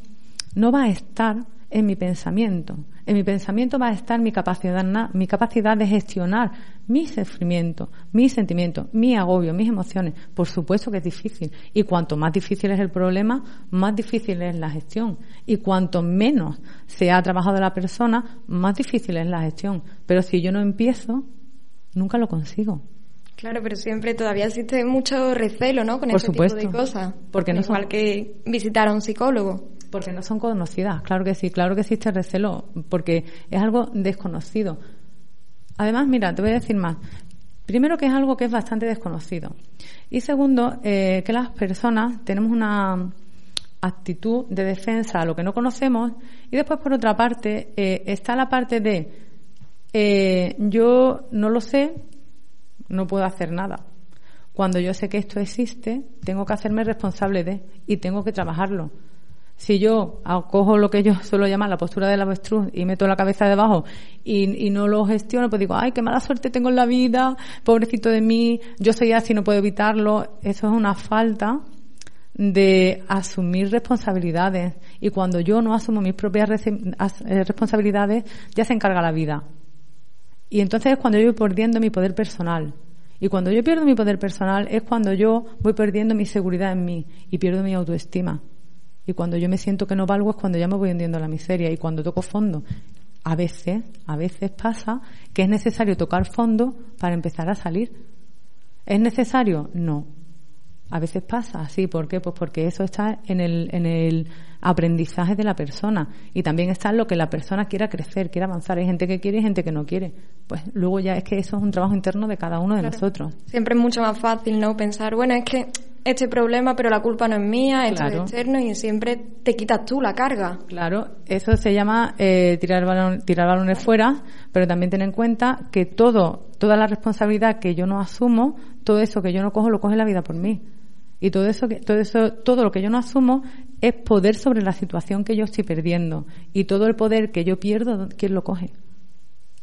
no va a estar en mi pensamiento. En mi pensamiento va a estar mi capacidad, mi capacidad de gestionar mi sufrimiento, mis sentimientos, mi agobio, mis emociones. Por supuesto que es difícil. Y cuanto más difícil es el problema, más difícil es la gestión. Y cuanto menos se ha trabajado la persona, más difícil es la gestión. Pero si yo no empiezo, nunca lo consigo. Claro, pero siempre todavía existe mucho recelo, ¿no? Con Por este tipo de cosas. Porque no Igual que visitar a un psicólogo. Porque no son conocidas, claro que sí, claro que existe recelo, porque es algo desconocido. Además, mira, te voy a decir más. Primero que es algo que es bastante desconocido. Y segundo, eh, que las personas tenemos una actitud de defensa a lo que no conocemos. Y después, por otra parte, eh, está la parte de eh, yo no lo sé, no puedo hacer nada. Cuando yo sé que esto existe, tengo que hacerme responsable de y tengo que trabajarlo. Si yo cojo lo que yo suelo llamar la postura del avestruz y meto la cabeza debajo y, no lo gestiono, pues digo, ay, qué mala suerte tengo en la vida, pobrecito de mí, yo soy así, no puedo evitarlo. Eso es una falta de asumir responsabilidades. Y cuando yo no asumo mis propias eh, responsabilidades, ya se encarga la vida. Y entonces es cuando yo voy perdiendo mi poder personal. Y cuando yo pierdo mi poder personal es cuando yo voy perdiendo mi seguridad en mí y pierdo mi autoestima. Y cuando yo me siento que no valgo es cuando ya me voy hundiendo a la miseria y cuando toco fondo. A veces, a veces pasa que es necesario tocar fondo para empezar a salir. ¿Es necesario? No. A veces pasa así. ¿Por qué? Pues porque eso está en el, en el aprendizaje de la persona y también está lo que la persona quiera crecer, quiera avanzar. Hay gente que quiere y gente que no quiere. Pues luego ya es que eso es un trabajo interno de cada uno de nosotros. Siempre es mucho más fácil, ¿no? Pensar, bueno, es que este problema, pero la culpa no es mía, esto es externo y siempre te quitas tú la carga. Claro, eso se llama eh, tirar, balón, tirar balones fuera, pero también ten en cuenta que todo, toda la responsabilidad que yo no asumo, todo eso que yo no cojo, lo coge la vida por mí. Y todo eso, todo eso, todo lo que yo no asumo es poder sobre la situación que yo estoy perdiendo. Y todo el poder que yo pierdo, ¿quién lo coge?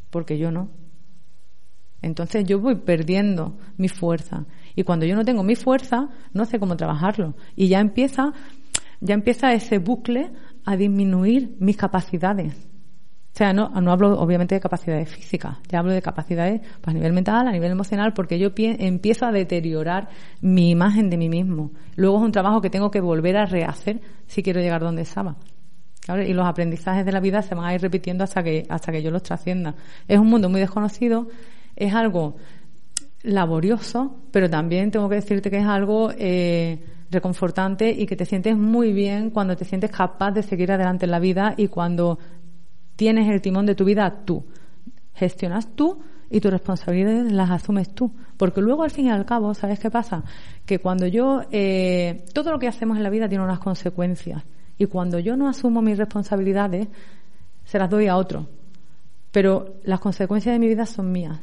Porque yo no. Entonces yo voy perdiendo mi fuerza. Y cuando yo no tengo mi fuerza, no sé cómo trabajarlo. Y ya empieza, ya empieza ese bucle a disminuir mis capacidades. O sea, no, no hablo obviamente de capacidades físicas, ya hablo de capacidades pues, a nivel mental, a nivel emocional, porque yo empiezo a deteriorar mi imagen de mí mismo. Luego es un trabajo que tengo que volver a rehacer si quiero llegar donde estaba. Y los aprendizajes de la vida se van a ir repitiendo hasta que, hasta que yo los trascienda. Es un mundo muy desconocido, es algo laborioso, pero también tengo que decirte que es algo eh, reconfortante y que te sientes muy bien cuando te sientes capaz de seguir adelante en la vida y cuando tienes el timón de tu vida tú. Gestionas tú y tus responsabilidades las asumes tú. Porque luego, al fin y al cabo, ¿sabes qué pasa? Que cuando yo, eh, todo lo que hacemos en la vida tiene unas consecuencias. Y cuando yo no asumo mis responsabilidades, se las doy a otro. Pero las consecuencias de mi vida son mías.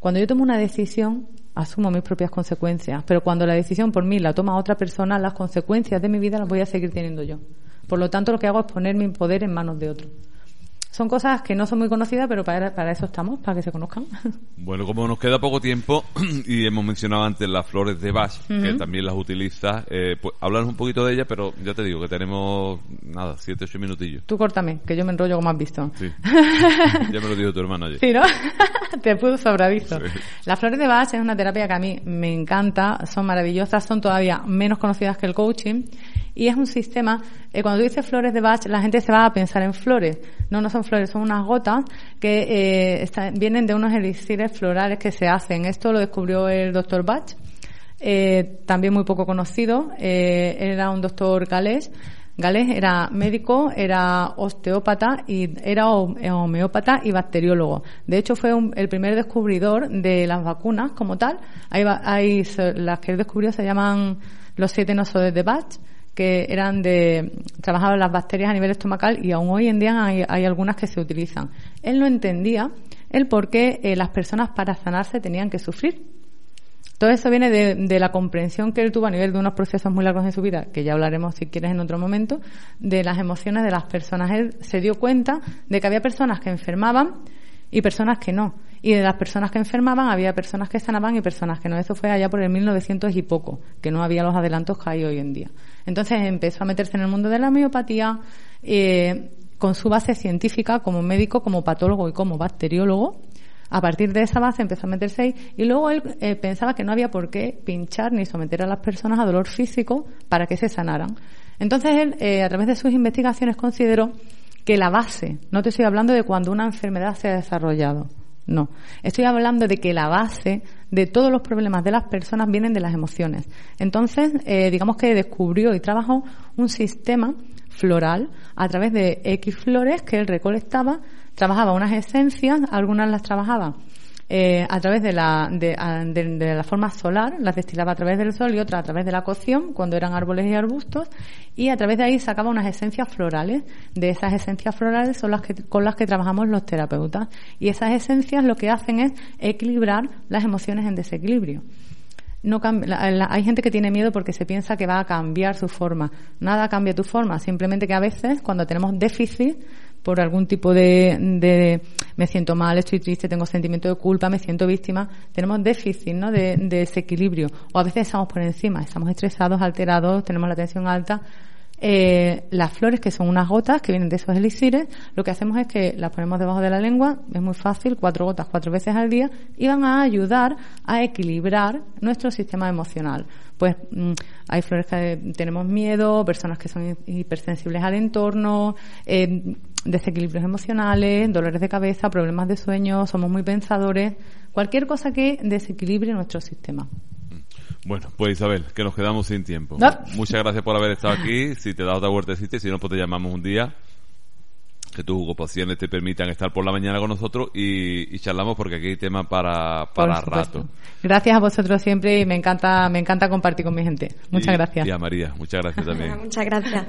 Cuando yo tomo una decisión, asumo mis propias consecuencias. Pero cuando la decisión por mí la toma otra persona, las consecuencias de mi vida las voy a seguir teniendo yo. Por lo tanto, lo que hago es poner mi poder en manos de otro son cosas que no son muy conocidas, pero para, para eso estamos, para que se conozcan. Bueno, como nos queda poco tiempo [CLEARS THROAT] y hemos mencionado antes las flores de Bach, que también las utilizas, eh, pues un poquito de ellas, pero ya te digo que tenemos, nada, siete, ocho minutillos. Tú córtame, que yo me enrollo como has visto. Sí. [LAUGHS] ya me lo dijo tu hermano ayer. Sí, ¿no? [LAUGHS] te pudo sobreaviso. Las flores de Bach es una terapia que a mí me encanta, son maravillosas, son todavía menos conocidas que el coaching y es un sistema, eh, cuando tú dices flores de Bach, la gente se va a pensar en flores. No, no son flores, son unas gotas que eh, vienen de unos elixires florales que se hacen. Esto lo descubrió el doctor Bach, eh, también muy poco conocido. Eh, era un doctor galés. Galés era médico, era osteópata y era homeópata y bacteriólogo. De hecho, fue el primer descubridor de las vacunas como tal. Hay, hay las que él descubrió se llaman los siete nosos de Bach que eran de, trabajaban las bacterias a nivel estomacal y aún hoy en día hay, algunas que se utilizan. Él no entendía el por qué eh, las personas para sanarse tenían que sufrir. Todo eso viene de, la comprensión que él tuvo a nivel de unos procesos muy largos en su vida, que ya hablaremos si quieres en otro momento, de las emociones de las personas. Él se dio cuenta de que había personas que enfermaban y personas que no. Y de las personas que enfermaban había personas que sanaban y personas que no. Eso fue allá por el 1900 y poco, que no había los adelantos que hay hoy en día. Entonces empezó a meterse en el mundo de la homeopatía eh, con su base científica como médico, como patólogo y como bacteriólogo. A partir de esa base empezó a meterse ahí y luego él eh, pensaba que no había por qué pinchar ni someter a las personas a dolor físico para que se sanaran. Entonces él, eh, a través de sus investigaciones, consideró que la base, no te estoy hablando de cuando una enfermedad se ha desarrollado, No. Estoy hablando de que la base de todos los problemas de las personas vienen de las emociones. Entonces, eh, digamos que descubrió y trabajó un sistema floral a través de X flores que él recolectaba, trabajaba unas esencias, algunas las trabajaba eh, a través de la, de, de, la forma solar, las destilaba a través del sol y otra a través de la cocción, cuando eran árboles y arbustos, y a través de ahí sacaba unas esencias florales. De esas esencias florales son las que, con las que trabajamos los terapeutas. Y esas esencias lo que hacen es equilibrar las emociones en desequilibrio. No hay gente que tiene miedo porque se piensa que va a cambiar su forma. Nada cambia tu forma, simplemente que a veces cuando tenemos déficit por algún tipo de, de, me siento mal, estoy triste, tengo sentimiento de culpa, me siento víctima, tenemos déficit ¿no? de, de desequilibrio. O a veces estamos por encima, estamos estresados, alterados, tenemos la tensión alta. Eh, las flores, que son unas gotas que vienen de esos elixires, lo que hacemos es que las ponemos debajo de la lengua, es muy fácil, cuatro gotas cuatro veces al día, y van a ayudar a equilibrar nuestro sistema emocional. Pues mm, hay flores que tenemos miedo, personas que son hipersensibles al entorno, eh, desequilibrios emocionales, dolores de cabeza, problemas de sueño, somos muy pensadores, cualquier cosa que desequilibre nuestro sistema. Bueno, pues Isabel, que nos quedamos sin tiempo. Muchas gracias por haber estado aquí. Si te da otra vueltecita, si no, pues te llamamos un día. Que tus ocupaciones te permitan estar por la mañana con nosotros y, charlamos porque aquí hay tema para, para rato. Gracias a vosotros siempre y me encanta, me encanta compartir con mi gente. Muchas gracias. Y a María, muchas gracias también. muchas gracias.